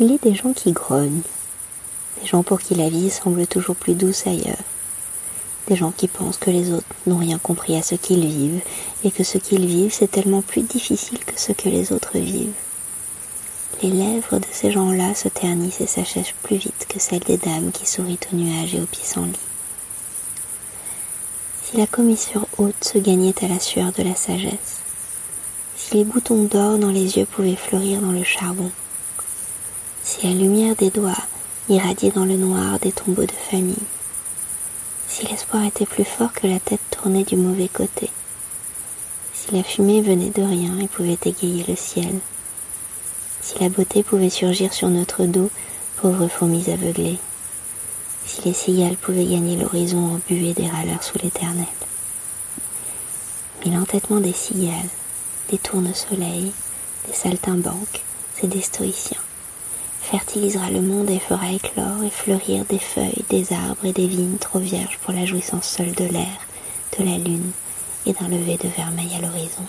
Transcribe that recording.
Il est des gens qui grognent, des gens pour qui la vie semble toujours plus douce ailleurs, des gens qui pensent que les autres n'ont rien compris à ce qu'ils vivent et que ce qu'ils vivent c'est tellement plus difficile que ce que les autres vivent. Les lèvres de ces gens-là se ternissent et s'achèvent plus vite que celles des dames qui sourient aux nuages et aux pissenlits. Si la commissure haute se gagnait à la sueur de la sagesse, si les boutons d'or dans les yeux pouvaient fleurir dans le charbon, si la lumière des doigts irradiait dans le noir des tombeaux de famille, si l'espoir était plus fort que la tête tournée du mauvais côté, si la fumée venait de rien et pouvait égayer le ciel, si la beauté pouvait surgir sur notre dos, pauvres fourmis aveuglées, si les cigales pouvaient gagner l'horizon en buée des râleurs sous l'éternel. Mais l'entêtement des cigales, des tourne-soleil, des saltimbanques et des stoïciens fertilisera le monde et fera éclore et fleurir des feuilles, des arbres et des vignes trop vierges pour la jouissance seule de l'air, de la lune et d'un lever de vermeil à l'horizon.